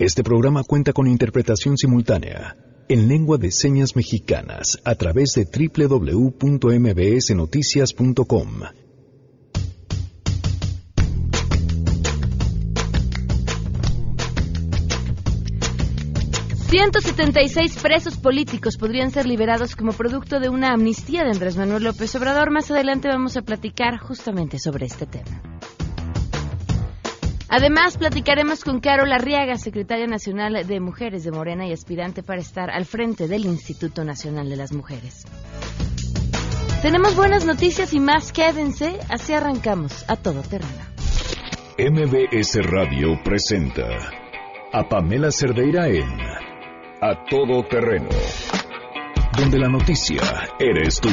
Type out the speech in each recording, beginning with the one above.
Este programa cuenta con interpretación simultánea en lengua de señas mexicanas a través de www.mbsnoticias.com. 176 presos políticos podrían ser liberados como producto de una amnistía de Andrés Manuel López Obrador. Más adelante vamos a platicar justamente sobre este tema. Además, platicaremos con Carol Arriaga, secretaria nacional de Mujeres de Morena y aspirante para estar al frente del Instituto Nacional de las Mujeres. Tenemos buenas noticias y más, quédense, así arrancamos a todo terreno. MBS Radio presenta a Pamela Cerdeira en a todo terreno, donde la noticia eres tú.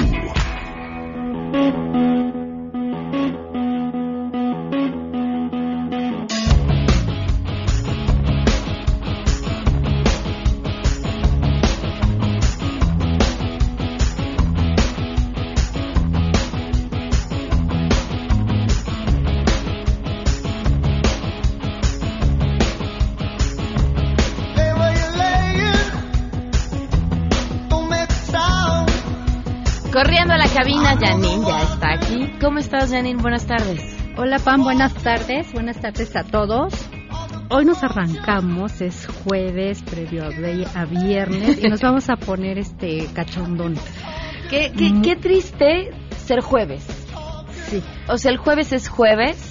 Janine ya está aquí. ¿Cómo estás, Janine? Buenas tardes. Hola, Pam, buenas tardes. Buenas tardes a todos. Hoy nos arrancamos, es jueves, previo a, viernes, y nos vamos a poner este cachondón. Qué, qué, qué triste ser jueves. Sí. O sea, el jueves es jueves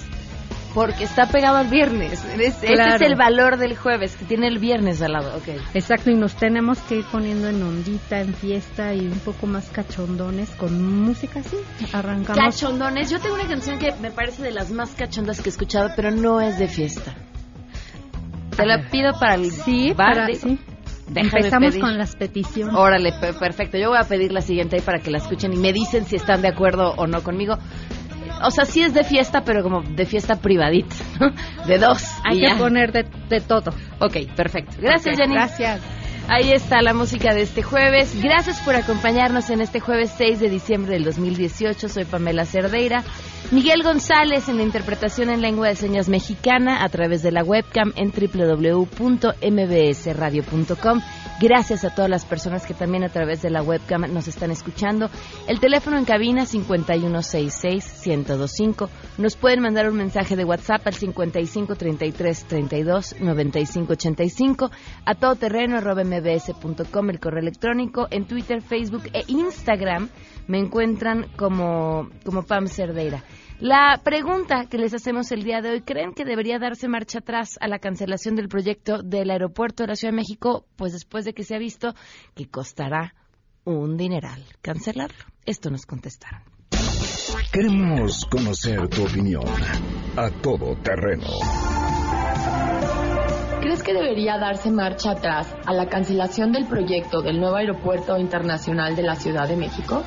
porque está pegado al viernes. Ese es el valor del jueves, que tiene el viernes al lado. Okay. Exacto, y nos tenemos que ir poniendo en ondita, en fiesta y un poco más cachondones con música así. Arrancamos. Cachondones. Yo tengo una canción que me parece de las más cachondas que he escuchado, pero no es de fiesta. Te la pido para el sí, Para, sí. Empezamos con las peticiones. Órale, perfecto. Yo voy a pedir la siguiente ahí para que la escuchen y me dicen si están de acuerdo o no conmigo o sea, sí es de fiesta, pero como de fiesta privadita, De dos. Hay que poner de, de, todo. Ok, perfecto. Gracias, Jenny. Gracias. Ahí está la música de este jueves. Gracias por acompañarnos en este jueves 6 de diciembre del 2018. Soy Pamela Cerdeira. Miguel González en la interpretación en lengua de señas mexicana a través de la webcam en www.mbsradio.com. Gracias a todas las personas que también a través de la webcam nos están escuchando. El teléfono en cabina 5166-1025. Nos pueden mandar un mensaje de WhatsApp al 5533329585 a todoterreno mbs.com, el correo electrónico, en Twitter, Facebook e Instagram me encuentran como, como Pam Cerdeira. La pregunta que les hacemos el día de hoy, ¿creen que debería darse marcha atrás a la cancelación del proyecto del aeropuerto de la Ciudad de México? Pues después de que se ha visto que costará un dineral cancelarlo. Esto nos contestaron. Queremos conocer tu opinión a todo terreno ¿Crees que debería darse marcha atrás a la cancelación del proyecto del nuevo aeropuerto internacional de la Ciudad de México?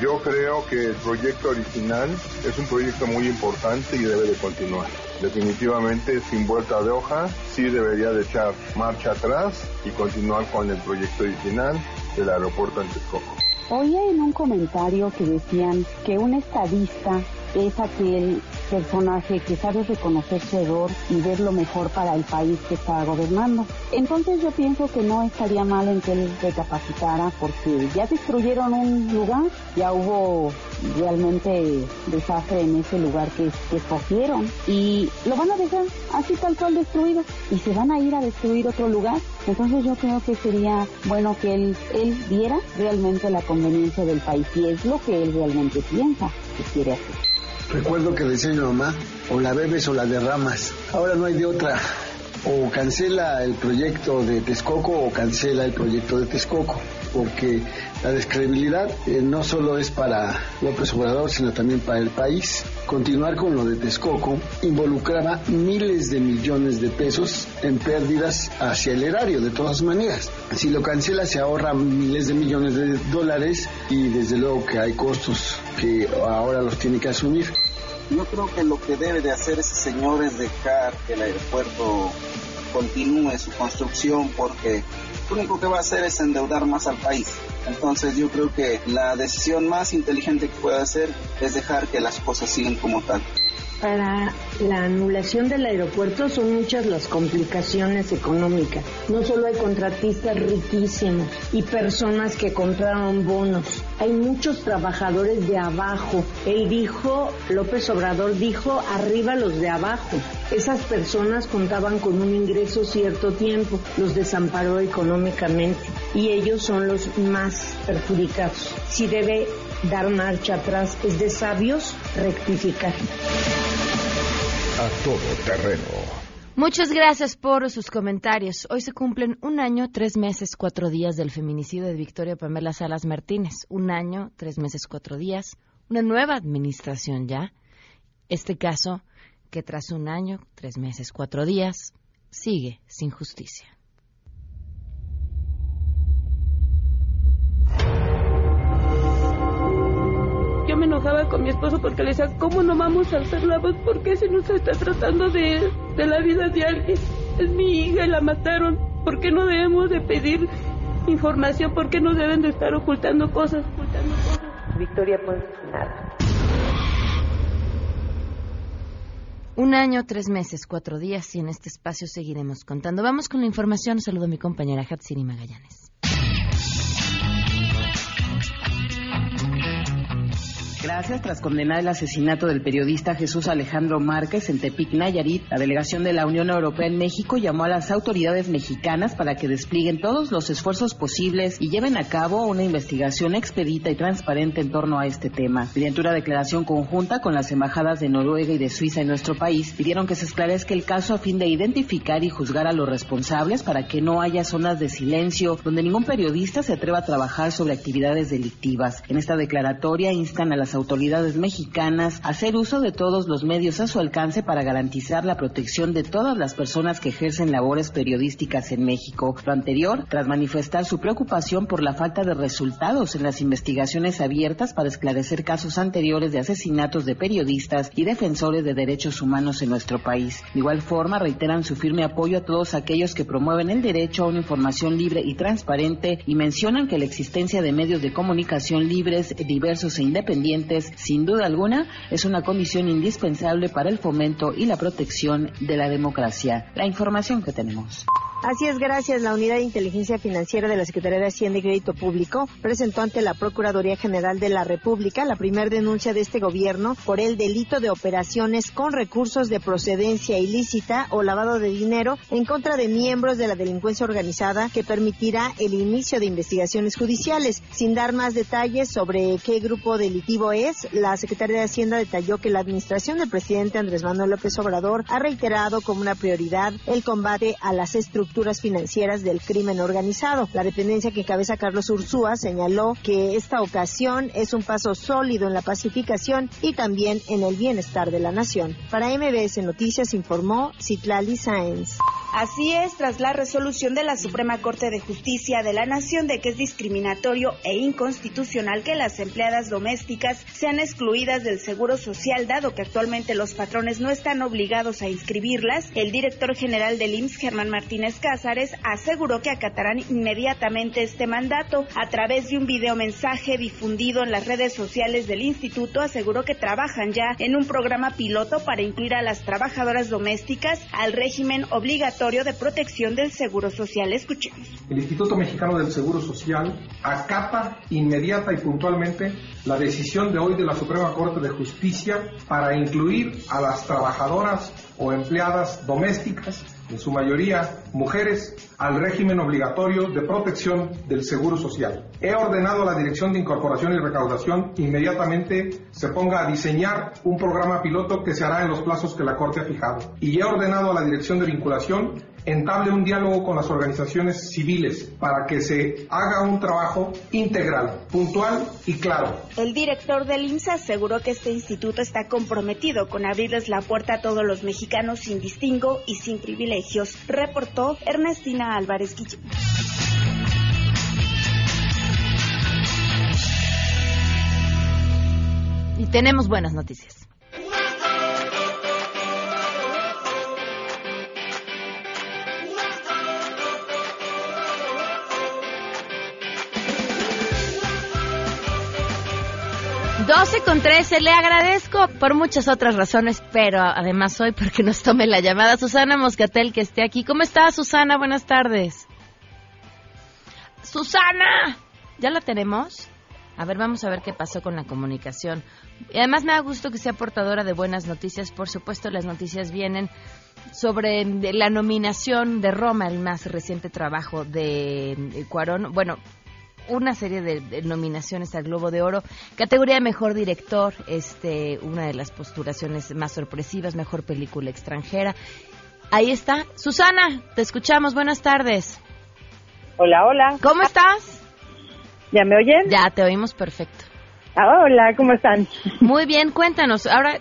Yo creo que el proyecto original es un proyecto muy importante y debe de continuar. Definitivamente, sin vuelta de hoja, sí debería de echar marcha atrás y continuar con el proyecto original del aeropuerto en Texcoco. En un comentario que decían que un estadista es aquel personaje que sabe reconocer su error y ver lo mejor para el país que está gobernando. Entonces yo pienso que no estaría mal en que él recapacitara porque ya destruyeron un lugar, ya hubo realmente desastre en ese lugar que, que escogieron y lo van a dejar así tal cual destruido y se van a ir a destruir otro lugar. Entonces yo creo que sería bueno que él, él viera realmente la conveniencia del país y es lo que él realmente piensa que quiere hacer. Recuerdo que decía mi mamá, o la bebes o la derramas. Ahora no hay de otra. O cancela el proyecto de Texcoco o cancela el proyecto de Texcoco, porque la descredibilidad eh, no solo es para López Obrador, sino también para el país. Continuar con lo de Texcoco involucraba miles de millones de pesos en pérdidas hacia el erario, de todas maneras. Si lo cancela, se ahorra miles de millones de dólares y desde luego que hay costos que ahora los tiene que asumir. Yo creo que lo que debe de hacer ese señor es dejar que el aeropuerto continúe su construcción porque lo único que va a hacer es endeudar más al país. Entonces yo creo que la decisión más inteligente que puede hacer es dejar que las cosas sigan como tal. para la anulación del aeropuerto son muchas las complicaciones económicas. No solo hay contratistas riquísimos y personas que compraron bonos, hay muchos trabajadores de abajo. Él dijo, López Obrador dijo, arriba los de abajo. Esas personas contaban con un ingreso cierto tiempo, los desamparó económicamente y ellos son los más perjudicados. Si debe dar marcha atrás, es de sabios rectificar. A todo terreno. Muchas gracias por sus comentarios. Hoy se cumplen un año, tres meses, cuatro días del feminicidio de Victoria Pamela Salas Martínez. Un año, tres meses, cuatro días. Una nueva administración ya. Este caso que tras un año, tres meses, cuatro días, sigue sin justicia. Enojaba con mi esposo porque le decía, ¿cómo no vamos a alzar la voz? ¿Por qué se nos está tratando de, de la vida de alguien? Es mi hija y la mataron. ¿Por qué no debemos de pedir información? ¿Por qué no deben de estar ocultando cosas? Ocultando cosas? Victoria Ponce nada. Un año, tres meses, cuatro días y en este espacio seguiremos contando. Vamos con la información. Saludo a mi compañera Hatsiri Magallanes. Gracias. Tras condenar el asesinato del periodista Jesús Alejandro Márquez en Tepic, Nayarit, la delegación de la Unión Europea en México llamó a las autoridades mexicanas para que desplieguen todos los esfuerzos posibles y lleven a cabo una investigación expedita y transparente en torno a este tema. Mediante una declaración conjunta con las embajadas de Noruega y de Suiza en nuestro país, pidieron que se esclarezca el caso a fin de identificar y juzgar a los responsables para que no haya zonas de silencio donde ningún periodista se atreva a trabajar sobre actividades delictivas. En esta declaratoria instan a las autoridades mexicanas hacer uso de todos los medios a su alcance para garantizar la protección de todas las personas que ejercen labores periodísticas en México. Lo anterior, tras manifestar su preocupación por la falta de resultados en las investigaciones abiertas para esclarecer casos anteriores de asesinatos de periodistas y defensores de derechos humanos en nuestro país. De igual forma, reiteran su firme apoyo a todos aquellos que promueven el derecho a una información libre y transparente y mencionan que la existencia de medios de comunicación libres, diversos e independientes sin duda alguna, es una condición indispensable para el fomento y la protección de la democracia. La información que tenemos. Así es, gracias. La Unidad de Inteligencia Financiera de la Secretaría de Hacienda y Crédito Público presentó ante la Procuraduría General de la República la primera denuncia de este gobierno por el delito de operaciones con recursos de procedencia ilícita o lavado de dinero en contra de miembros de la delincuencia organizada que permitirá el inicio de investigaciones judiciales. Sin dar más detalles sobre qué grupo delictivo es, la Secretaría de Hacienda detalló que la administración del presidente Andrés Manuel López Obrador ha reiterado como una prioridad el combate a las estructuras financieras del crimen organizado. La dependencia que encabeza Carlos Ursúa señaló que esta ocasión es un paso sólido en la pacificación y también en el bienestar de la nación. Para MBS Noticias informó Citlali Sáenz. Así es, tras la resolución de la Suprema Corte de Justicia de la Nación de que es discriminatorio e inconstitucional que las empleadas domésticas sean excluidas del Seguro Social, dado que actualmente los patrones no están obligados a inscribirlas, el director general del IMSS, Germán Martínez Cázares, aseguró que acatarán inmediatamente este mandato. A través de un videomensaje difundido en las redes sociales del instituto, aseguró que trabajan ya en un programa piloto para incluir a las trabajadoras domésticas al régimen obligatorio de Protección del Seguro Social. Escuchemos. El Instituto Mexicano del Seguro Social acata inmediata y puntualmente la decisión de hoy de la Suprema Corte de Justicia para incluir a las trabajadoras o empleadas domésticas, en su mayoría mujeres, al régimen obligatorio de protección del Seguro Social. He ordenado a la Dirección de Incorporación y Recaudación inmediatamente se ponga a diseñar un programa piloto que se hará en los plazos que la Corte ha fijado. Y he ordenado a la Dirección de Vinculación entable un diálogo con las organizaciones civiles para que se haga un trabajo integral, puntual y claro. El director del IMSS aseguró que este instituto está comprometido con abrirles la puerta a todos los mexicanos sin distingo y sin privilegios, reportó Ernestina Álvarez Guillén. Y tenemos buenas noticias. 12 con 13, le agradezco por muchas otras razones, pero además hoy porque nos tome la llamada Susana Moscatel que esté aquí. ¿Cómo está Susana? Buenas tardes. Susana, ¿ya la tenemos? A ver, vamos a ver qué pasó con la comunicación. Y además me da gusto que sea portadora de buenas noticias. Por supuesto, las noticias vienen sobre la nominación de Roma, el más reciente trabajo de Cuarón. Bueno, una serie de, nominaciones al Globo de Oro, categoría de mejor director, este, una de las postulaciones más sorpresivas, mejor película extranjera. Ahí está. Susana, te escuchamos. Buenas tardes. Hola, hola. ¿Cómo estás? ¿Ya me oyen? Ya, te oímos perfecto. Ah, hola, ¿cómo están? Muy bien, cuéntanos. Ahora,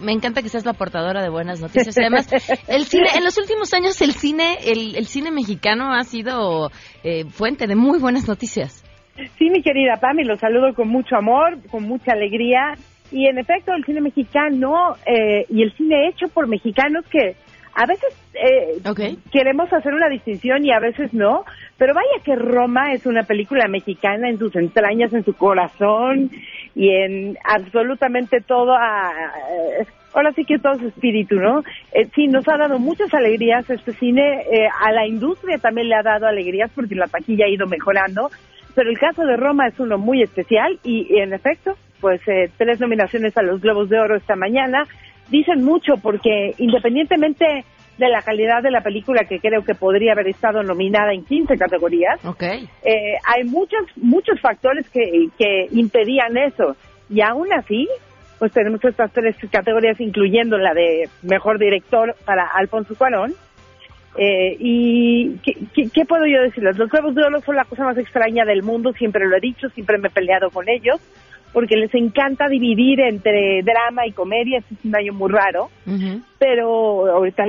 me encanta que seas la portadora de buenas noticias. Además, el cine, en los últimos años el cine, el, cine mexicano ha sido eh, fuente de muy buenas noticias. Sí, mi querida Pami, los saludo con mucho amor, con mucha alegría. Y en efecto, el cine mexicano eh, y el cine hecho por mexicanos que a veces eh, queremos hacer una distinción y a veces no, pero vaya que Roma es una película mexicana en sus entrañas, en su corazón y en absolutamente todo, a, ahora sí que todo su espíritu, ¿no? Eh, sí, nos ha dado muchas alegrías este cine, eh, a la industria también le ha dado alegrías porque la taquilla ha ido mejorando, pero el caso de Roma es uno muy especial y, en efecto, pues eh, tres nominaciones a los Globos de Oro esta mañana dicen mucho porque independientemente de la calidad de la película que creo que podría haber estado nominada en 15 categorías, okay. eh, hay muchos muchos factores que, que impedían eso y aún así pues tenemos estas tres categorías incluyendo la de mejor director para Alfonso Cuarón eh, y ¿qué, puedo yo decirles? Los Globos de Oro son la cosa más extraña del mundo, siempre lo he dicho, siempre me he peleado con ellos, porque les encanta dividir entre drama y comedia, este es un año muy raro, pero ahorita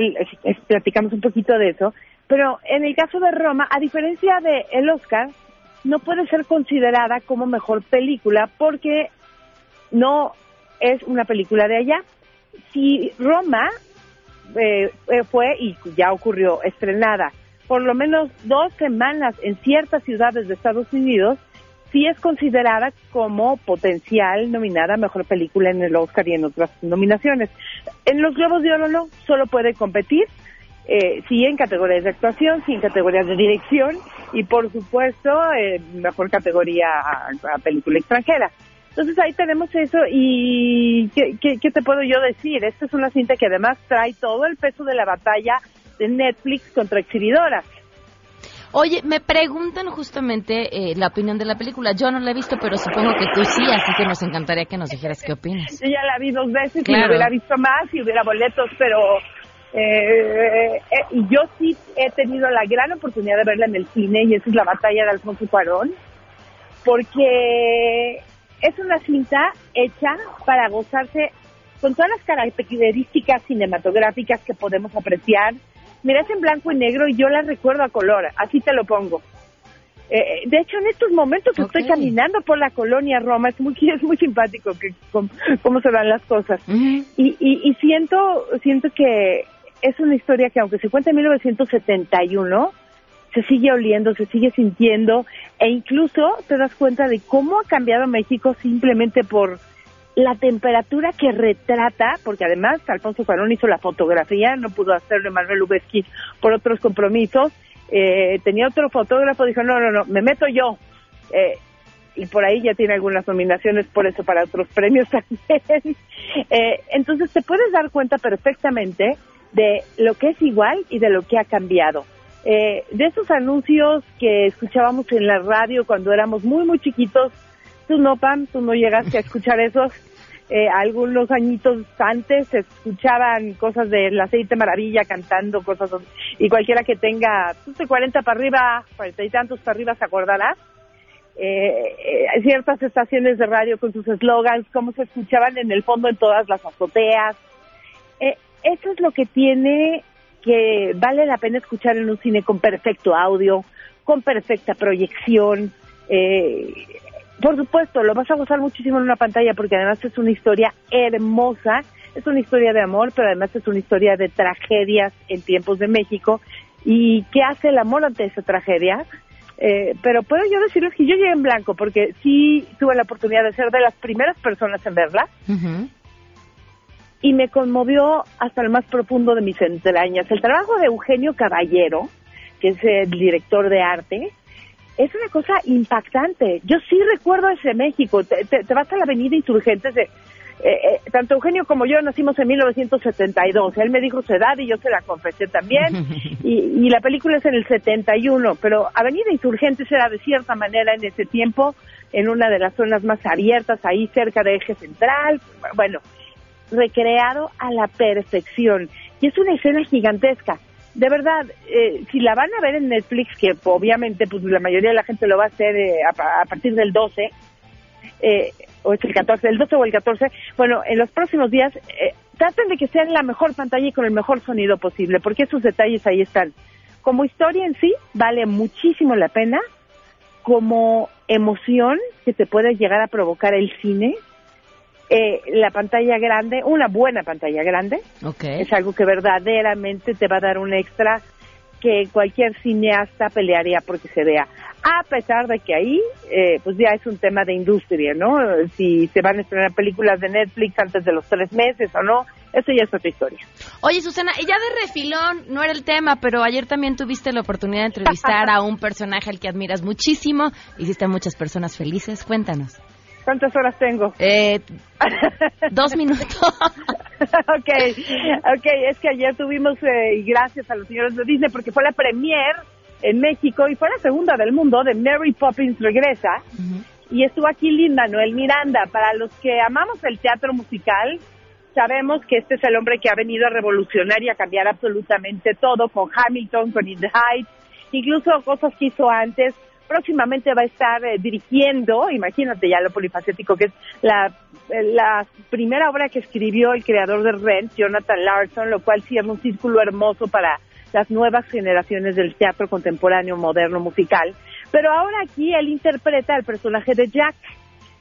platicamos un poquito de eso. Pero en el caso de Roma, a diferencia de el Oscar, no puede ser considerada como mejor película porque no es una película de allá. Si Roma eh, eh, fue, y ya ocurrió, estrenada por lo menos dos semanas en ciertas ciudades de Estados Unidos, sí es considerada como potencial nominada a Mejor Película en el Oscar y en otras nominaciones. En los Globos de Oro solo puede competir, eh, sí en categorías de actuación, sí en categorías de dirección y por supuesto mejor categoría a película extranjera. Entonces ahí tenemos eso y ¿qué, ¿qué, te puedo yo decir? Esta es una cinta que además trae todo el peso de la batalla de Netflix contra exhibidoras. Oye, me preguntan justamente eh, la opinión de la película. Yo no la he visto, pero supongo que tú sí, así que nos encantaría que nos dijeras qué opinas. Yo ya la vi dos veces y hubiera visto más y hubiera boletos, pero eh, eh, yo sí he tenido la gran oportunidad de verla en el cine y esa es la batalla de Alfonso Cuarón, porque es una cinta hecha para gozarse con todas las características cinematográficas que podemos apreciar. Mira, es en blanco y negro y yo la recuerdo a color, así te lo pongo. Eh, eh, de hecho, en estos momentos estoy caminando por la colonia Roma, es muy, es muy simpático que, cómo, se van las cosas. y, y, y siento, siento que es una historia que aunque se cuenta en 1971, se sigue oliendo, se sigue sintiendo e incluso te das cuenta de cómo ha cambiado México simplemente por la temperatura que retrata, porque además Alfonso Cuarón hizo la fotografía, no pudo hacerlo Manuel Lubezki por otros compromisos, eh, tenía otro fotógrafo, dijo, no, no, no, me meto yo. Eh, y por ahí ya tiene algunas nominaciones por eso para otros premios también. eh, entonces te puedes dar cuenta perfectamente de lo que es igual y de lo que ha cambiado. Eh, de esos anuncios que escuchábamos en la radio cuando éramos muy, muy chiquitos, tú no, Pam, tú no llegaste a escuchar esos. Eh, algunos añitos antes se escuchaban cosas del aceite maravilla cantando cosas y cualquiera que tenga pues, de 40 para arriba, 40 y tantos para arriba se acordará. Eh, eh, ciertas estaciones de radio con sus eslogans, cómo se escuchaban en el fondo en todas las azoteas. Eh, eso es lo que tiene que vale la pena escuchar en un cine con perfecto audio, con perfecta proyección. Eh, por supuesto, lo vas a gozar muchísimo en una pantalla porque además es una historia hermosa, es una historia de amor, pero además es una historia de tragedias en tiempos de México. ¿Y qué hace el amor ante esa tragedia? Eh, pero puedo yo decirles que yo llegué en blanco porque sí tuve la oportunidad de ser de las primeras personas en verla y me conmovió hasta lo más profundo de mis entrañas. El trabajo de Eugenio Caballero, que es el director de arte, es una cosa impactante. Yo sí recuerdo ese México. Te, te, vas a la Avenida Insurgentes de... Eh, eh, tanto Eugenio como yo nacimos en 1972. Él me dijo su edad y yo se la confesé también. y, y la película es en el 71. Pero Avenida Insurgentes era de cierta manera en ese tiempo en una de las zonas más abiertas, ahí cerca de Eje Central. Bueno, recreado a la perfección. Y es una escena gigantesca. De verdad, eh, si la van a ver en Netflix, que obviamente pues la mayoría de la gente lo va a hacer eh, a, partir del 12, eh, o es el 14, el 12 o el 14, bueno, en los próximos días traten de que sea la mejor pantalla y con el mejor sonido posible, porque esos detalles ahí están. Como historia en sí, vale muchísimo la pena. Como emoción que te puede llegar a provocar el cine, eh, la pantalla grande, una buena pantalla grande, es algo que verdaderamente te va a dar un extra que cualquier cineasta pelearía porque se vea. A pesar de que ahí, eh, pues ya es un tema de industria, ¿no? Si se van a estrenar películas de Netflix antes de los tres meses o no, eso ya es otra historia. Oye, Susana, ya de refilón, no era el tema, pero ayer también tuviste la oportunidad de entrevistar a un personaje al que admiras muchísimo, hiciste a muchas personas felices. Cuéntanos. ¿Cuántas horas tengo? Eh, dos minutos. ok, ok, es que ayer tuvimos, eh, y gracias a los señores de Disney, porque fue la premier en México y fue la segunda del mundo de Mary Poppins Regresa. Y estuvo aquí Linda Noel Miranda. Para los que amamos el teatro musical, sabemos que este es el hombre que ha venido a revolucionar y a cambiar absolutamente todo con Hamilton, con In the Heights, incluso cosas que hizo antes próximamente va a estar eh, dirigiendo, imagínate ya lo polifacético que es la, eh, la primera obra que escribió el creador de Rent, Jonathan Larson, lo cual es un círculo hermoso para las nuevas generaciones del teatro contemporáneo moderno musical. Pero ahora aquí él interpreta el personaje de Jack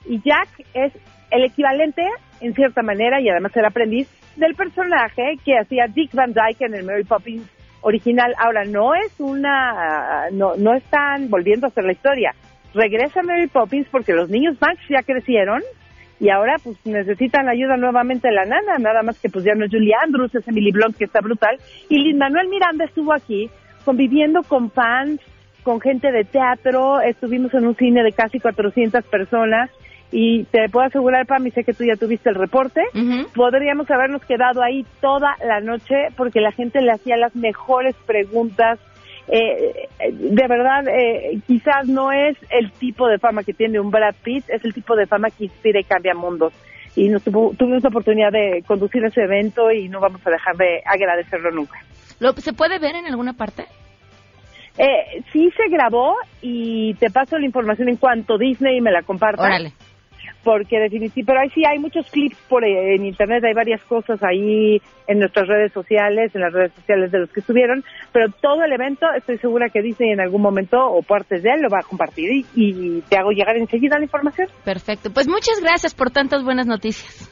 y Jack es el equivalente, en cierta manera, y además el aprendiz, del personaje que hacía Dick Van Dyke en el Mary Poppins original. Ahora, no es una, no, no están volviendo a hacer la historia. Regresa Mary Poppins porque los niños Max ya crecieron y ahora pues necesitan ayuda nuevamente de la nana, nada más que pues ya no es Julie Andrews, es Emily Blunt que está brutal. Y Lin Manuel Miranda estuvo aquí conviviendo con fans, con gente de teatro, estuvimos en un cine de casi 400 personas y te puedo asegurar, Pam, y sé que tú ya tuviste el reporte, podríamos habernos quedado ahí toda la noche porque la gente le hacía las mejores preguntas. Eh, de verdad, eh, quizás no es el tipo de fama que tiene un Brad Pitt, es el tipo de fama que inspira y cambia mundos. Y nos tuvimos la oportunidad de conducir ese evento y no vamos a dejar de agradecerlo nunca. ¿Lo, ¿Se puede ver en alguna parte? Eh, sí se grabó y te paso la información en cuanto Disney me la comparta. Órale porque definitivamente, pero ahí sí hay muchos clips por eh, en internet, hay varias cosas ahí en nuestras redes sociales, en las redes sociales de los que estuvieron, pero todo el evento estoy segura que Disney en algún momento o partes de él lo va a compartir y, te hago llegar enseguida la información. Perfecto, pues muchas gracias por tantas buenas noticias.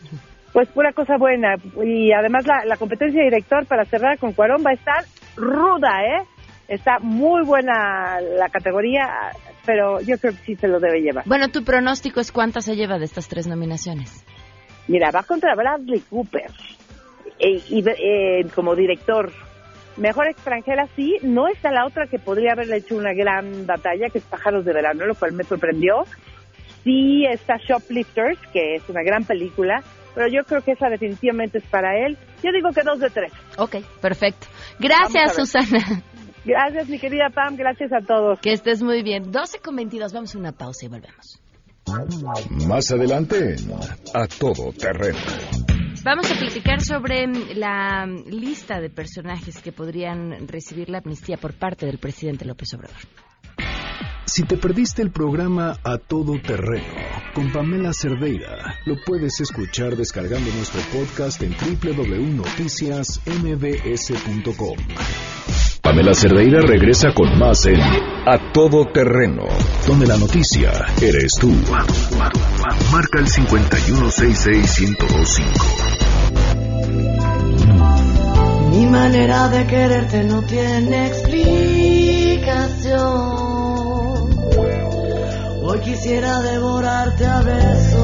Pues pura cosa buena y además la, la competencia de director para cerrar con Cuarón va a estar ruda, ¿eh? Está muy buena la categoría, pero yo creo que sí se lo debe llevar. Bueno, tu pronóstico es cuántas se lleva de estas tres nominaciones. Mira, va contra Bradley Cooper eh, y, eh, como director. Mejor extranjera sí, no está la otra que podría haberle hecho una gran batalla, que es Pájaros de Verano, lo cual me sorprendió. Sí está Shoplifters, que es una gran película, pero yo creo que esa definitivamente es para él. Yo digo que dos de tres. Ok, perfecto. Gracias, Susana. Gracias, mi querida Pam. Gracias a todos. Que estés muy bien. 12 con 22. Vamos a una pausa y volvemos. Más adelante, a todo terreno. Vamos a platicar sobre la lista de personajes que podrían recibir la amnistía por parte del presidente López Obrador. Si te perdiste el programa A Todo Terreno con Pamela Cerdeira, lo puedes escuchar descargando nuestro podcast en www.noticiasmbs.com. Pamela Cerdeira regresa con más en A Todo Terreno, donde la noticia eres tú. Marca el 5166125. Mi manera de quererte no tiene explicación. quisiera devorarte a besos.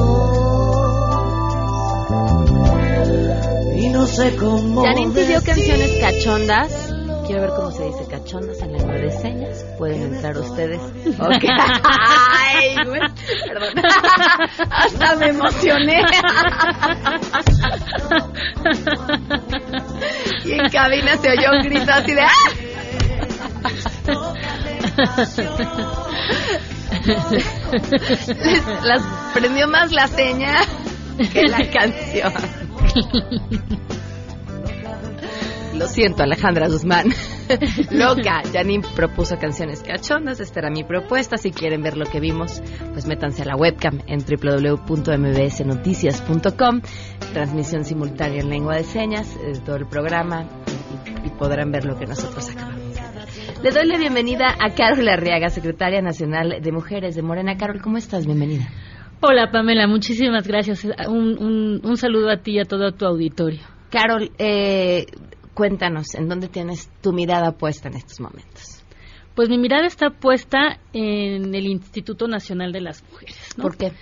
Y no sé cómo. Janine pidió canciones cachondas. Quiero ver cómo se dice cachondas en lengua de señas. Pueden entrar ustedes. Ok. Ay, güey. Perdón. Hasta me emocioné. y en cabina se oyó un grito así de ¡Ah! Les- las prendió más la seña que la canción. Lo siento, Alejandra Guzmán. Loca. Janine propuso canciones cachondas. Esta era mi propuesta. Si quieren ver lo que vimos, pues métanse a la webcam en www.mbsnoticias.com. Transmisión simultánea en lengua de señas de todo el programa y, y podrán ver lo que nosotros acabamos. Le doy la bienvenida a Carol Arriaga, secretaria nacional de Mujeres de Morena. Carol, ¿cómo estás? Bienvenida. Hola Pamela, muchísimas gracias. Un, un, un saludo a ti y a todo tu auditorio. Carol, eh, cuéntanos, ¿en dónde tienes tu mirada puesta en estos momentos? Pues mi mirada está puesta en el Instituto Nacional de las Mujeres. ¿no? ¿Por qué?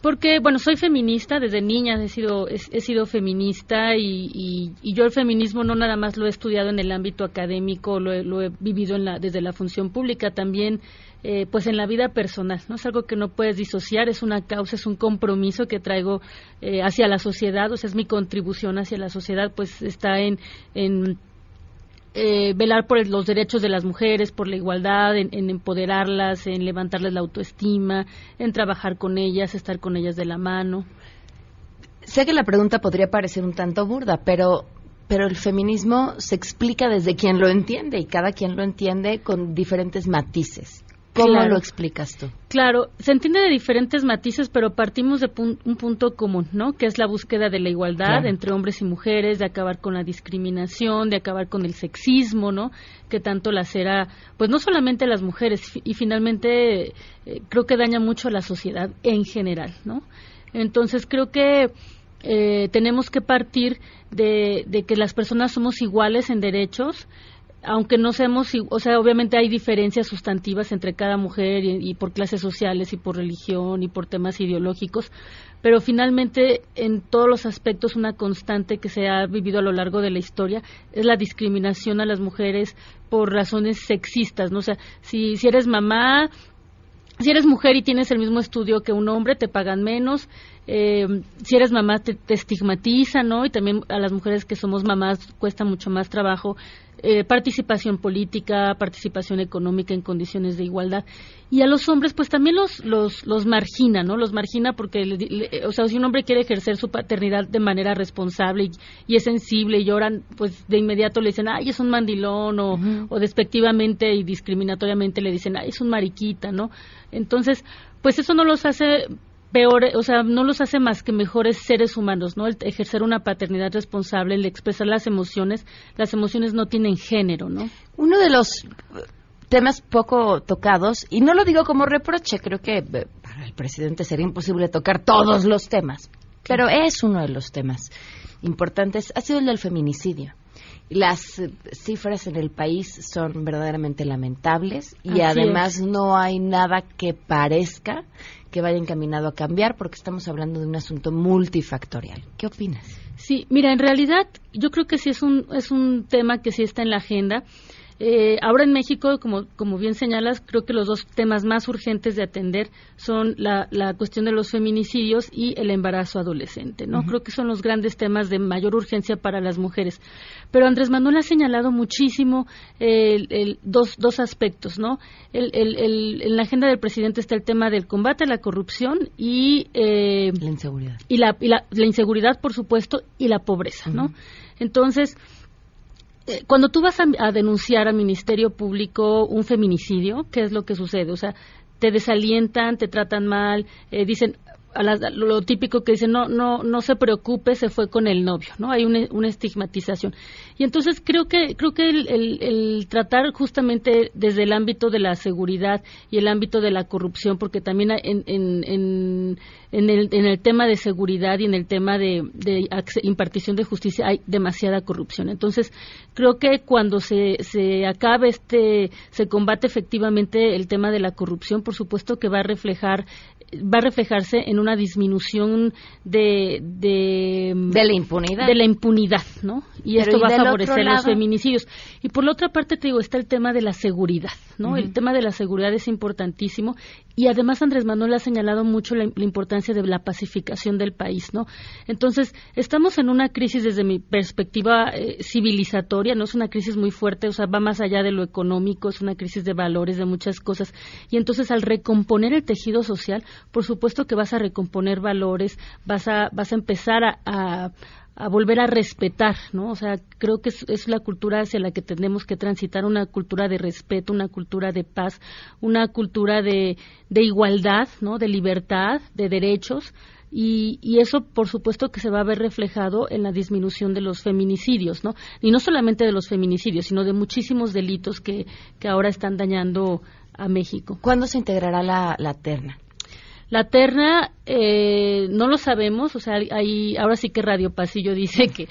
Porque, bueno, soy feminista, desde niña he sido, he, sido feminista y, y, y, yo el feminismo no nada más lo he estudiado en el ámbito académico, lo he, lo he vivido en la, desde la función pública, también eh, pues en la vida personal, ¿no? Es algo que no puedes disociar, es una causa, es un compromiso que traigo eh, hacia la sociedad, o sea, es mi contribución hacia la sociedad, pues está en, en eh, velar por los derechos de las mujeres, por la igualdad, en, en, empoderarlas, en levantarles la autoestima, en trabajar con ellas, estar con ellas de la mano. Sé que la pregunta podría parecer un tanto burda, pero pero el feminismo se explica desde quien lo entiende y cada quien lo entiende con diferentes matices. ¿Cómo Claro. lo explicas tú? Claro, se entiende de diferentes matices, pero partimos de pun- un punto común, ¿no? Que es la búsqueda de la igualdad Claro. entre hombres y mujeres, de acabar con la discriminación, de acabar con el sexismo, ¿no? Que tanto lacera, pues no solamente a las mujeres, y finalmente eh, creo que daña mucho a la sociedad en general, ¿no? Entonces creo que eh, tenemos que partir de, de que las personas somos iguales en derechos, aunque no seamos, o sea, obviamente hay diferencias sustantivas entre cada mujer y, y por clases sociales y por religión y por temas ideológicos, pero finalmente en todos los aspectos una constante que se ha vivido a lo largo de la historia es la discriminación a las mujeres por razones sexistas, ¿no? O sea, si, si eres mamá, si eres mujer y tienes el mismo estudio que un hombre, te pagan menos. Eh, si eres mamá, te, te estigmatizan, ¿no? Y también a las mujeres que somos mamás cuesta mucho más trabajo. Eh, participación política, participación económica en condiciones de igualdad. Y a los hombres, pues también los, los, los margina, ¿no? Los margina porque, le- le- o sea, si un hombre quiere ejercer su paternidad de manera responsable y, y es sensible y lloran, pues de inmediato le dicen, ay, es un mandilón, o, o despectivamente y discriminatoriamente le dicen, ay, es un mariquita, ¿no? Entonces, pues eso no los hace peor, o sea, no los hace más que mejores seres humanos, ¿no? El ejercer una paternidad responsable, el expresar las emociones, las emociones no tienen género, ¿no? Uno de los temas poco tocados, y no lo digo como reproche, creo que eh, para el presidente sería imposible tocar todos los temas, pero es uno de los temas importantes, ha sido el del feminicidio. Las cifras en el país son verdaderamente lamentables y Así además es. no hay nada que parezca que vaya encaminado a cambiar porque estamos hablando de un asunto multifactorial. ¿Qué opinas? Sí, mira, en realidad yo creo que sí es un, es un tema que sí está en la agenda. Eh, ahora en México, como, como bien señalas, creo que los dos temas más urgentes de atender son la, la cuestión de los feminicidios y el embarazo adolescente, ¿no? Creo que son los grandes temas de mayor urgencia para las mujeres. Pero Andrés Manuel ha señalado muchísimo eh, el- el- dos, dos aspectos, ¿no? El, el- el- en la agenda del presidente está el tema del combate a la corrupción y... eh, la inseguridad. Y la, y la, la inseguridad, por supuesto, y la pobreza, ¿no? Entonces, eh, cuando tú vas a, a denunciar al Ministerio Público un feminicidio, ¿qué es lo que sucede? O sea, te desalientan, te tratan mal, eh, dicen, a lo típico que dicen, no, no, no se preocupe, se fue con el novio, ¿no? Hay una, una estigmatización. Y entonces creo que, creo que el, el, tratar justamente desde el ámbito de la seguridad y el ámbito de la corrupción, porque también en, en, en, en, el, en el tema de seguridad y en el tema de, de impartición de justicia hay demasiada corrupción. Entonces, creo que cuando se, se acabe este, se combate efectivamente el tema de la corrupción, por supuesto que va a reflejar va a reflejarse en una disminución de de, la impunidad. de la impunidad no y esto va a favorecer los feminicidios. Y por la otra parte te digo está el tema de la seguridad no el tema de la seguridad es importantísimo. Y además Andrés Manuel ha señalado mucho la, importancia de la pacificación del país, ¿no? Entonces, estamos en una crisis desde mi perspectiva eh, civilizatoria, no es una crisis muy fuerte, o sea, va más allá de lo económico, es una crisis de valores, de muchas cosas. Y entonces, al recomponer el tejido social, por supuesto que vas a recomponer valores, vas a, vas a empezar a a volver a respetar, ¿no? O sea, creo que es, la cultura hacia la que tenemos que transitar, una cultura de respeto, una cultura de paz, una cultura de, de igualdad, ¿no? De libertad, de derechos. Y, y, eso, por supuesto, que se va a ver reflejado en la disminución de los feminicidios, ¿no? Y no solamente de los feminicidios, sino de muchísimos delitos que, que ahora están dañando a México. ¿Cuándo se integrará la, la terna? La terna eh, no lo sabemos, o sea, hay, ahora sí que Radio Pasillo dice que,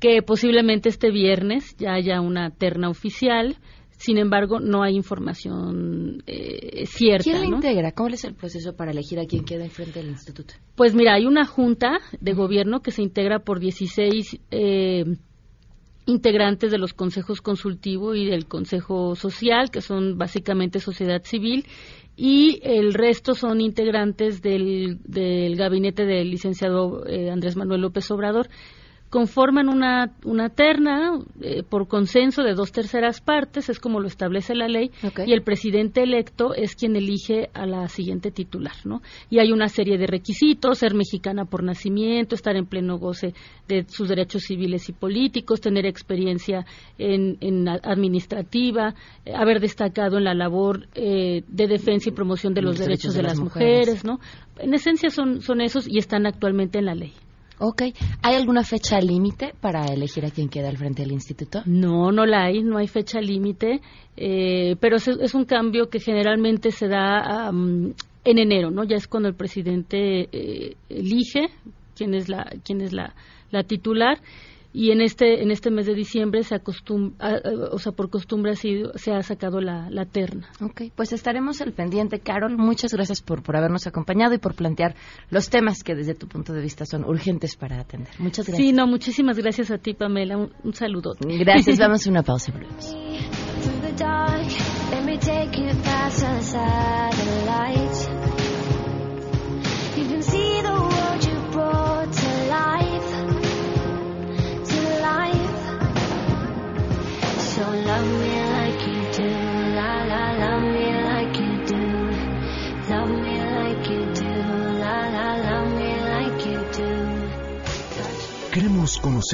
que posiblemente este viernes ya haya una terna oficial. Sin embargo, no hay información eh, cierta. ¿Quién la integra? ¿Cómo es el proceso para elegir a quien queda enfrente del instituto? Pues mira, hay una junta de gobierno que se integra por 16 eh, integrantes de los consejos consultivo y del consejo social, que son básicamente sociedad civil, y el resto son integrantes del, del gabinete del licenciado eh, Andrés Manuel López Obrador conforman una, una terna eh, por consenso de dos terceras partes, es como lo establece la ley, y el presidente electo es quien elige a la siguiente titular, ¿no? Y hay una serie de requisitos, ser mexicana por nacimiento, estar en pleno goce de sus derechos civiles y políticos, tener experiencia en, en administrativa, eh, haber destacado en la labor eh, de defensa y promoción de los, derechos, de, las, mujeres, ¿no? En esencia son, son esos y están actualmente en la ley. Ok. ¿Hay alguna fecha límite para elegir a quien queda al frente del instituto? No, no la hay, no hay fecha límite, eh, pero es, un cambio que generalmente se da en enero, ¿no? Ya es cuando el presidente eh, elige quién es la, quién es la, la titular y en este en este mes de diciembre se acostumbra, o sea, por costumbre así se ha sacado la, la, terna. Ok, pues estaremos al pendiente, Carol. Muchas gracias por, por habernos acompañado y por plantear los temas que desde tu punto de vista son urgentes para atender. Muchas gracias. Sí, no, muchísimas gracias a ti, Pamela. Un, saludo. Gracias, vamos a una pausa. Queremos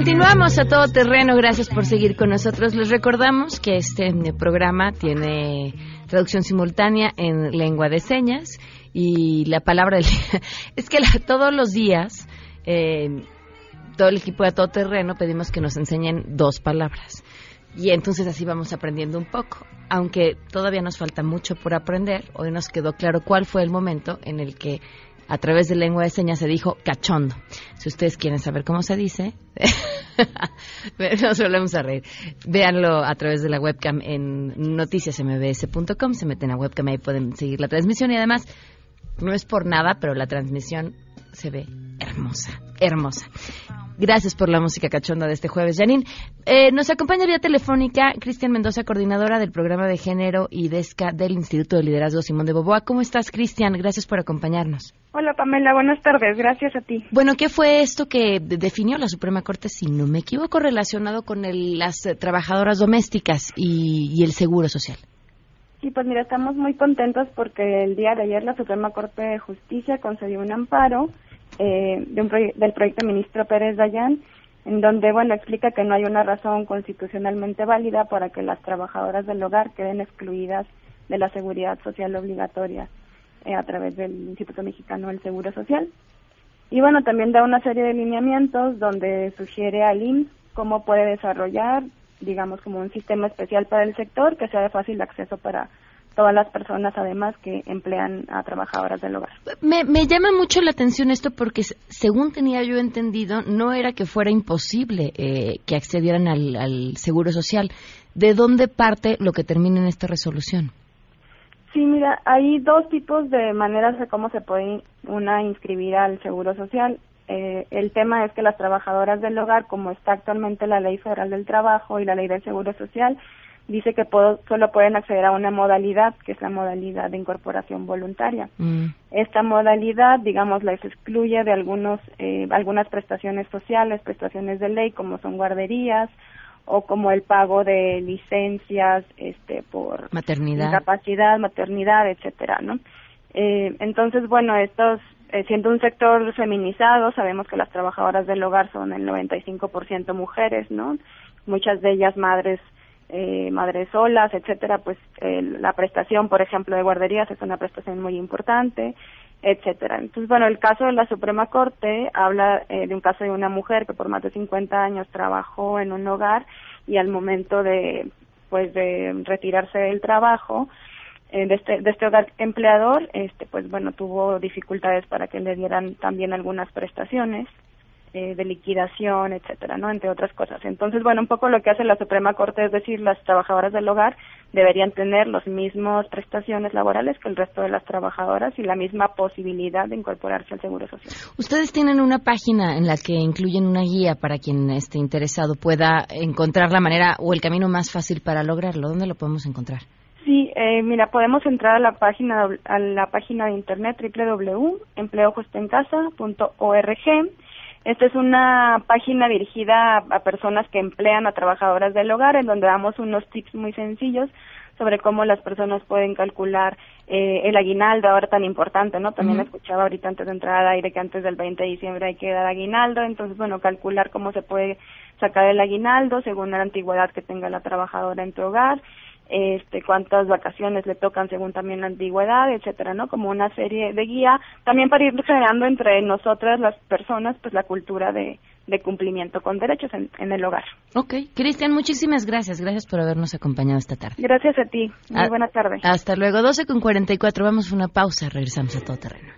Continuamos a todo terreno, gracias por seguir con nosotros. Les recordamos que este programa tiene traducción simultánea en lengua de señas y la palabra es que todos los días eh, todo el equipo de todo terreno pedimos que nos enseñen dos palabras y entonces así vamos aprendiendo un poco. Aunque todavía nos falta mucho por aprender, hoy nos quedó claro cuál fue el momento en el que a través de lengua de señas se dijo cachondo. Si ustedes quieren saber cómo se dice, nos volvemos a reír. Véanlo a través de la webcam en noticiasmbs.com, se meten a webcam y pueden seguir la transmisión y además no es por nada, pero la transmisión se ve hermosa, hermosa. Gracias por la música cachonda de este jueves, Janine. Eh, nos acompaña vía telefónica Cristian Mendoza, coordinadora del programa de género y DESCA del Instituto de Liderazgo Simón de Boboa. ¿Cómo estás, Cristian? Gracias por acompañarnos. Hola, Pamela. Buenas tardes. Gracias a ti. Bueno, ¿qué fue esto que definió la Suprema Corte, si no me equivoco, relacionado con las eh, trabajadoras domésticas y el seguro social? Sí, pues mira, estamos muy contentos porque el día de ayer la Suprema Corte de Justicia concedió un amparo eh, de un del proyecto ministro Pérez Dayan, en donde, bueno, explica que no hay una razón constitucionalmente válida para que las trabajadoras del hogar queden excluidas de la seguridad social obligatoria eh, a través del Instituto Mexicano del Seguro Social. Y bueno, también da una serie de lineamientos donde sugiere al IMSS cómo puede desarrollar digamos, como un sistema especial para el sector que sea de fácil acceso para todas las personas, además, que emplean a trabajadoras del hogar. Me, me llama mucho la atención esto porque, según tenía yo entendido, no era que fuera imposible eh, que accedieran al, al Seguro Social. ¿De dónde parte lo que termina en esta resolución? Sí, mira, hay dos tipos de maneras de cómo se puede una inscribir al Seguro Social. Eh, el tema es que las trabajadoras del hogar, como está actualmente la Ley Federal del Trabajo y la Ley del Seguro Social, dice que solo pueden acceder a una modalidad, que es la modalidad de incorporación voluntaria. Mm. Esta modalidad, digamos, la excluye de algunos, eh, algunas prestaciones sociales, prestaciones de ley, como son guarderías o como el pago de licencias este, por maternidad, incapacidad, maternidad, etcétera, ¿no? Eh, entonces, bueno, estos eh, siendo un sector feminizado, sabemos que las trabajadoras del hogar son el 95% mujeres, ¿no? Muchas de ellas madres eh, madres solas, etcétera, pues eh, la prestación, por ejemplo, de guarderías es una prestación muy importante, etcétera. Entonces, bueno, el caso de la Suprema Corte habla eh, de un caso de una mujer que por más de 50 años trabajó en un hogar y al momento de pues de retirarse del trabajo eh, de, este, de este hogar empleador, este, pues bueno, tuvo dificultades para que le dieran también algunas prestaciones eh, de liquidación, etcétera, ¿no? Entre otras cosas. Entonces, bueno, un poco lo que hace la Suprema Corte es decir, las trabajadoras del hogar deberían tener las mismas prestaciones laborales que el resto de las trabajadoras y la misma posibilidad de incorporarse al Seguro Social. Ustedes tienen una página en la que incluyen una guía para quien esté interesado pueda encontrar la manera o el camino más fácil para lograrlo. ¿Dónde lo podemos encontrar? Sí, eh, mira, podemos entrar a la página a la página de internet www.empleojustoencasa.org. Esta es una página dirigida a, personas que emplean a trabajadoras del hogar, en donde damos unos tips muy sencillos sobre cómo las personas pueden calcular eh, el aguinaldo, ahora tan importante, ¿no? También escuchaba ahorita antes de entrar al aire que antes del 20 de diciembre hay que dar aguinaldo, entonces, bueno, calcular cómo se puede sacar el aguinaldo según la antigüedad que tenga la trabajadora en tu hogar este, cuántas vacaciones le tocan según también la antigüedad, etcétera, ¿no? Como una serie de guía, también para ir generando entre nosotras las personas, pues la cultura de, cumplimiento con derechos en, el hogar. Ok, Cristian, muchísimas gracias, gracias por habernos acompañado esta tarde. Gracias a ti, muy buena tarde. Hasta luego, 12 con 44, vamos a una pausa, regresamos a todo terreno.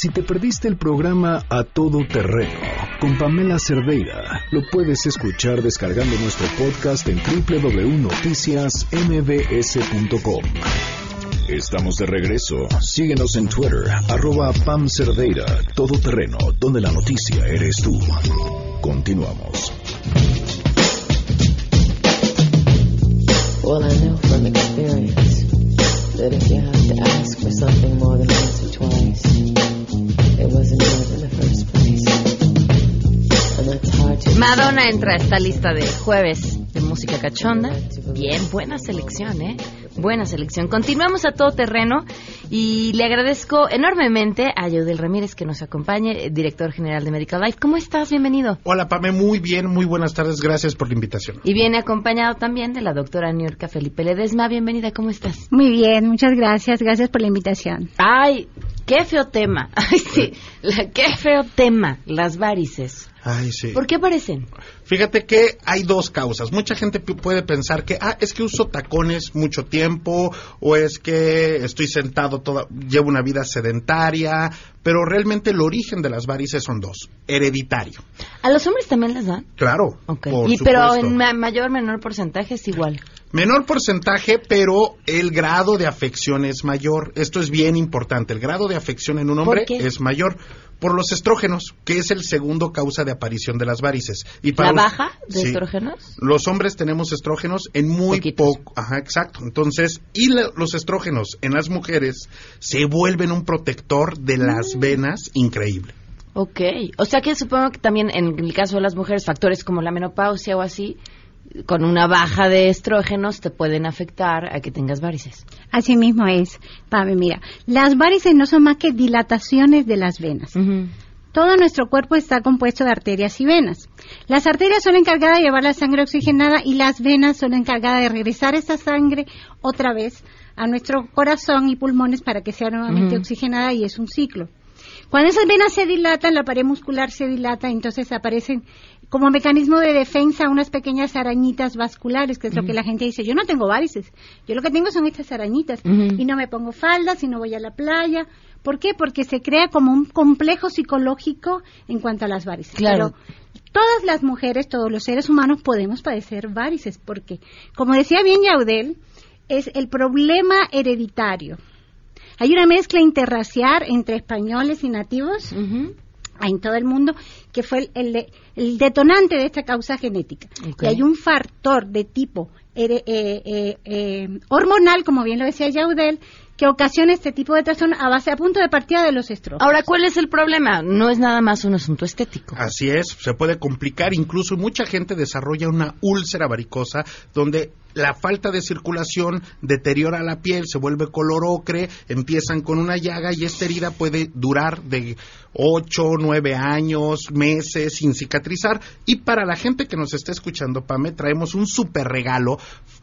Si te perdiste el programa A Todo Terreno con Pamela Cerdeira, lo puedes escuchar descargando nuestro podcast en www.noticiasmbs.com. Estamos de regreso. Síguenos en Twitter, arroba Pam Cerdeira, Todo Terreno, donde la noticia eres tú. Continuamos. Well, I know from experience that if you have to ask for something more than once or twice, Madonna entra a esta lista de jueves de música cachonda. Bien, buena selección, ¿eh? Buena selección. Continuamos a todo terreno y le agradezco enormemente a Yaudel Ramírez que nos acompañe, director general de Medical Life. ¿Cómo estás? Bienvenido. Hola, Pame. Muy bien, muy buenas tardes. Gracias por la invitación. Y viene acompañado también de la doctora Niurka Felipe Ledesma. Bienvenida, ¿cómo estás? Muy bien, muchas gracias. Gracias por la invitación. Ay, qué feo tema. Ay, sí, la, qué feo tema, las varices. Ay, sí. ¿Por qué aparecen? Fíjate que hay dos causas. Mucha gente puede pensar que, ah, es que uso tacones mucho tiempo, o es que estoy sentado toda, llevo una vida sedentaria, pero realmente el origen de las varices son dos. Hereditario. ¿A los hombres también les dan? Claro. y, pero en mayor o menor porcentaje es igual. Menor porcentaje, pero el grado de afección es mayor. Esto es bien importante. El grado de afección en un hombre es mayor por los estrógenos, que es el segundo causa de aparición de las varices. Y para ¿La baja de estrógenos? Los hombres tenemos estrógenos en muy poco. Ajá, exacto. Entonces, y los estrógenos en las mujeres se vuelven un protector de las mm. venas increíble. Ok. O sea que supongo que también en el caso de las mujeres, factores como la menopausia o así, con una baja de estrógenos te pueden afectar a que tengas varices. Así mismo es, Pame. Mira, las varices no son más que dilataciones de las venas. Todo nuestro cuerpo está compuesto de arterias y venas. Las arterias son encargadas de llevar la sangre oxigenada y las venas son encargadas de regresar esa sangre otra vez a nuestro corazón y pulmones para que sea nuevamente oxigenada y es un ciclo. Cuando esas venas se dilatan, la pared muscular se dilata, entonces aparecen como mecanismo de defensa unas pequeñas arañitas vasculares, que es lo que la gente dice, yo no tengo varices, yo lo que tengo son estas arañitas y no me pongo faldas y no voy a la playa. ¿Por qué? Porque se crea como un complejo psicológico en cuanto a las varices. Claro. todas las mujeres, todos los seres humanos podemos padecer varices, porque, como decía bien Yaudel, es el problema hereditario. Hay una mezcla interracial entre españoles y nativos en todo el mundo, que fue el, detonante de esta causa genética. Y hay un factor de tipo eh, eh, eh, hormonal, como bien lo decía Yaudel, que ocasiona este tipo de trastorno a base a punto de partida de los estrógenos. Ahora, ¿cuál es el problema? No es nada más un asunto estético. Así es, se puede complicar, incluso mucha gente desarrolla una úlcera varicosa donde la falta de circulación deteriora la piel, se vuelve color ocre, empiezan con una llaga y esta herida puede durar de 8, 9 años, meses sin cicatrizar. Y para la gente que nos está escuchando, Pame, traemos un super regalo.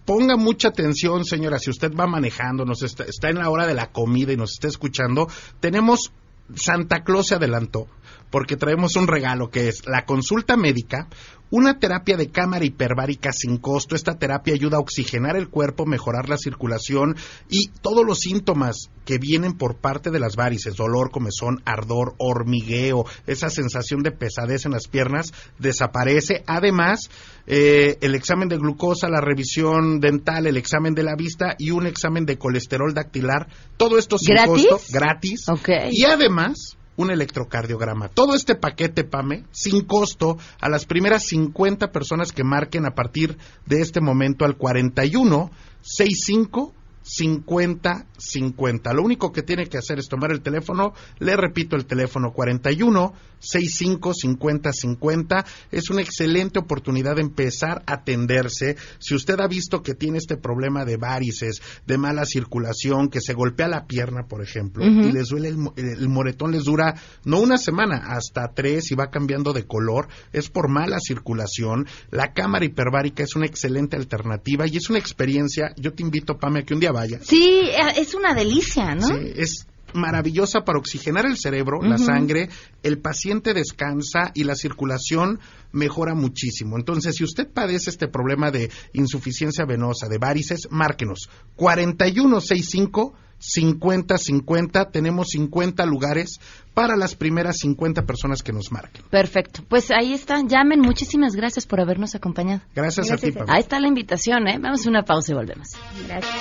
Ponga mucha atención, señora, si usted va manejando, nos está, está en la hora de la comida y nos está escuchando, tenemos Santa Claus se adelantó porque traemos un regalo que es la consulta médica, una terapia de cámara hiperbárica sin costo. Esta terapia ayuda a oxigenar el cuerpo, mejorar la circulación y todos los síntomas que vienen por parte de las varices, dolor, comezón, ardor, hormigueo, esa sensación de pesadez en las piernas, desaparece. Además, eh, el examen de glucosa, la revisión dental, el examen de la vista y un examen de colesterol dactilar, todo esto sin costo, gratis. Y además, un electrocardiograma. Todo este paquete, PAME, sin costo, a las primeras 50 personas que marquen a partir de este momento al 41 65 50 50. Lo único que tiene que hacer es tomar el teléfono, le repito el teléfono 41 65 50 50. Es una excelente oportunidad de empezar a atenderse. Si usted ha visto que tiene este problema de varices, de mala circulación, que se golpea la pierna, por ejemplo, y les duele el, el, moretón, les dura no una semana, hasta tres y va cambiando de color, es por mala circulación. La cámara hiperbárica es una excelente alternativa y es una experiencia. Yo te invito, Pame, a que un día vaya. Sí, eh, es una delicia, ¿no? Sí, es maravillosa para oxigenar el cerebro, la sangre, el paciente descansa y la circulación mejora muchísimo. Entonces, si usted padece este problema de insuficiencia venosa, de varices, márquenos 4165 50-50. Tenemos 50 lugares para las primeras 50 personas que nos marquen. Perfecto. Pues ahí están. Llamen. Muchísimas gracias por habernos acompañado. Gracias, a ti, Ahí está la invitación, ¿eh? Vamos a una pausa y volvemos. Gracias.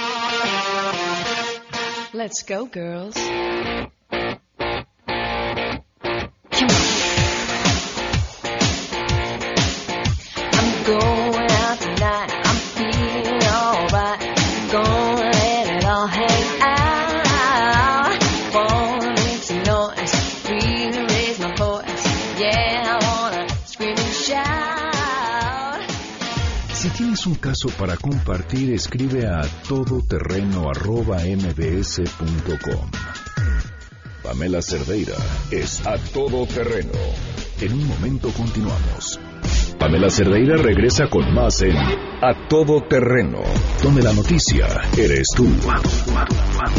Let's go, girls. Caso para compartir, escribe a todoterreno.mbs.com. Pamela Cerdeira es a todoterreno. En un momento continuamos. Pamela Cerdeira regresa con más en A Todo Terreno, la noticia eres tú.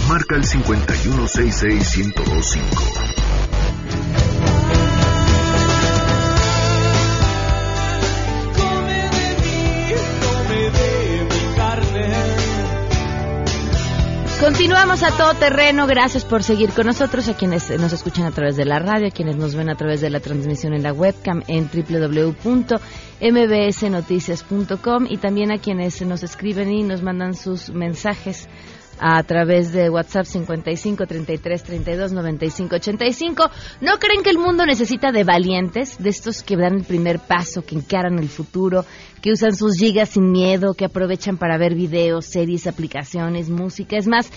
Marca el 5166125. Continuamos a todo terreno. Gracias por seguir con nosotros. A quienes nos escuchan a través de la radio, a quienes nos ven a través de la transmisión en la webcam en www.mbsnoticias.com y también a quienes nos escriben y nos mandan sus mensajes a través de WhatsApp 55 33 32 95 85. ¿No creen que el mundo necesita de valientes, de estos que dan el primer paso, que encaran el futuro, que usan sus gigas sin miedo, que aprovechan para ver videos, series, aplicaciones, música? Es más,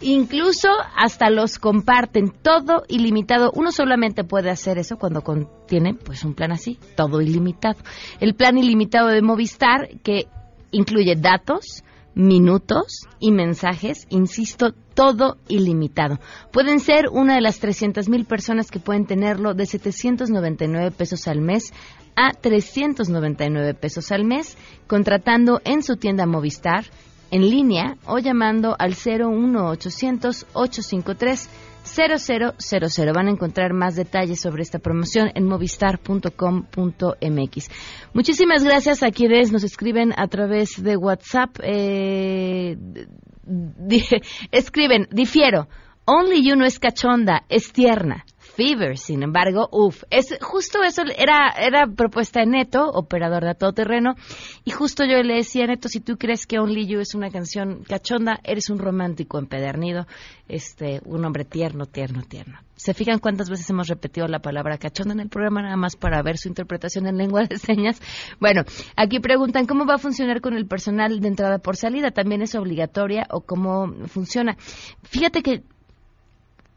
incluso hasta los comparten todo ilimitado. Uno solamente puede hacer eso cuando contiene pues un plan así, todo ilimitado. El plan ilimitado de Movistar que incluye datos, minutos y mensajes, insisto, todo ilimitado. Pueden ser una de las 300 mil personas que pueden tenerlo de 799 pesos al mes a 399 pesos al mes, contratando en su tienda Movistar, en línea o llamando al 01800 853 0000. Van a encontrar más detalles sobre esta promoción en movistar.com.mx. Muchísimas gracias a quienes nos escriben a través de WhatsApp. Eh, escriben, difiero. Only You no es cachonda, es tierna. Fever, sin embargo, uff, es justo eso era era propuesta de Neto, operador de todo terreno, y justo yo le decía Neto, si tú crees que Only You es una canción cachonda, eres un romántico empedernido, este, un hombre tierno, tierno, tierno. ¿Se fijan cuántas veces hemos repetido la palabra cachonda en el programa nada más para ver su interpretación en lengua de señas? Bueno, aquí preguntan cómo va a funcionar con el personal de entrada por salida, ¿también es obligatoria o cómo funciona? Fíjate que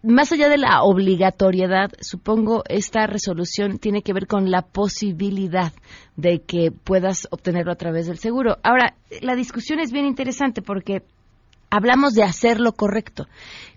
más allá de la obligatoriedad, supongo esta resolución tiene que ver con la posibilidad de que puedas obtenerlo a través del seguro. Ahora, la discusión es bien interesante porque hablamos de hacer lo correcto.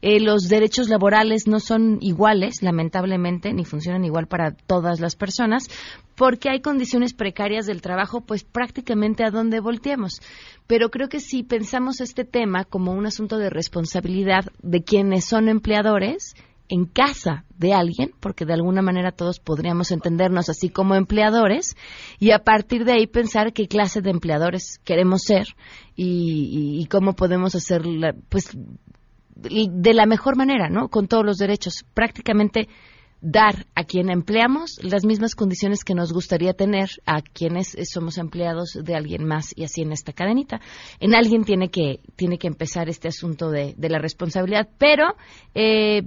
Eh, los derechos laborales no son iguales, lamentablemente, ni funcionan igual para todas las personas, porque hay condiciones precarias del trabajo, pues prácticamente a donde volteemos. Pero creo que si pensamos este tema como un asunto de responsabilidad de quienes son empleadores, en casa de alguien, porque de alguna manera todos podríamos entendernos así como empleadores, y a partir de ahí pensar qué clase de empleadores queremos ser y, cómo podemos hacerla, pues, de la mejor manera, ¿no? Con todos los derechos. Prácticamente dar a quien empleamos las mismas condiciones que nos gustaría tener a quienes somos empleados de alguien más y así en esta cadenita. En alguien tiene que, tiene que empezar este asunto de, la responsabilidad, pero eh,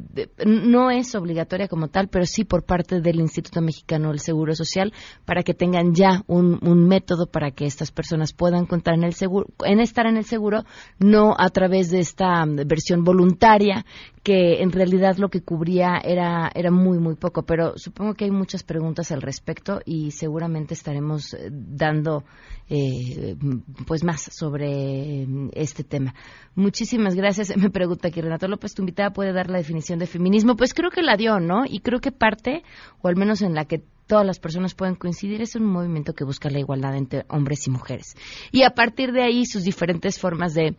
no es obligatoria como tal, pero sí por parte del Instituto Mexicano del Seguro Social para que tengan ya un, un método para que estas personas puedan contar en el seguro, en estar en el seguro, no a través de esta versión voluntaria que en realidad lo que cubría era, era muy, muy poco, pero supongo que hay muchas preguntas al respecto y seguramente estaremos eh, dando eh, pues más sobre mm, este tema. Muchísimas gracias. Me pregunta aquí Renato López, tu invitada puede dar la definición de feminismo. Pues creo que la dio, ¿no? Y creo que parte, o al menos en la que todas las personas pueden coincidir, es un movimiento que busca la igualdad entre hombres y mujeres. Y a partir de ahí sus diferentes formas de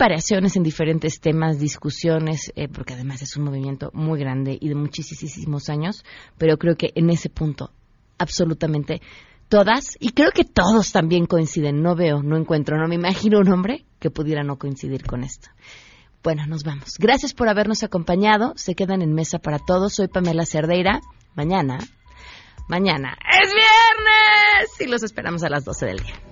variaciones en diferentes temas, discusiones, eh, porque además es un movimiento muy grande y de muchísimos años, pero creo que en ese punto absolutamente todas, y creo que todos también coinciden, no veo, no encuentro, no me imagino un hombre que pudiera no coincidir con esto. Bueno, nos vamos. Gracias por habernos acompañado. Se quedan en mesa para todos. Soy Pamela Cerdeira. Mañana mañana. ¡Es viernes! Y los esperamos a las 12 del día.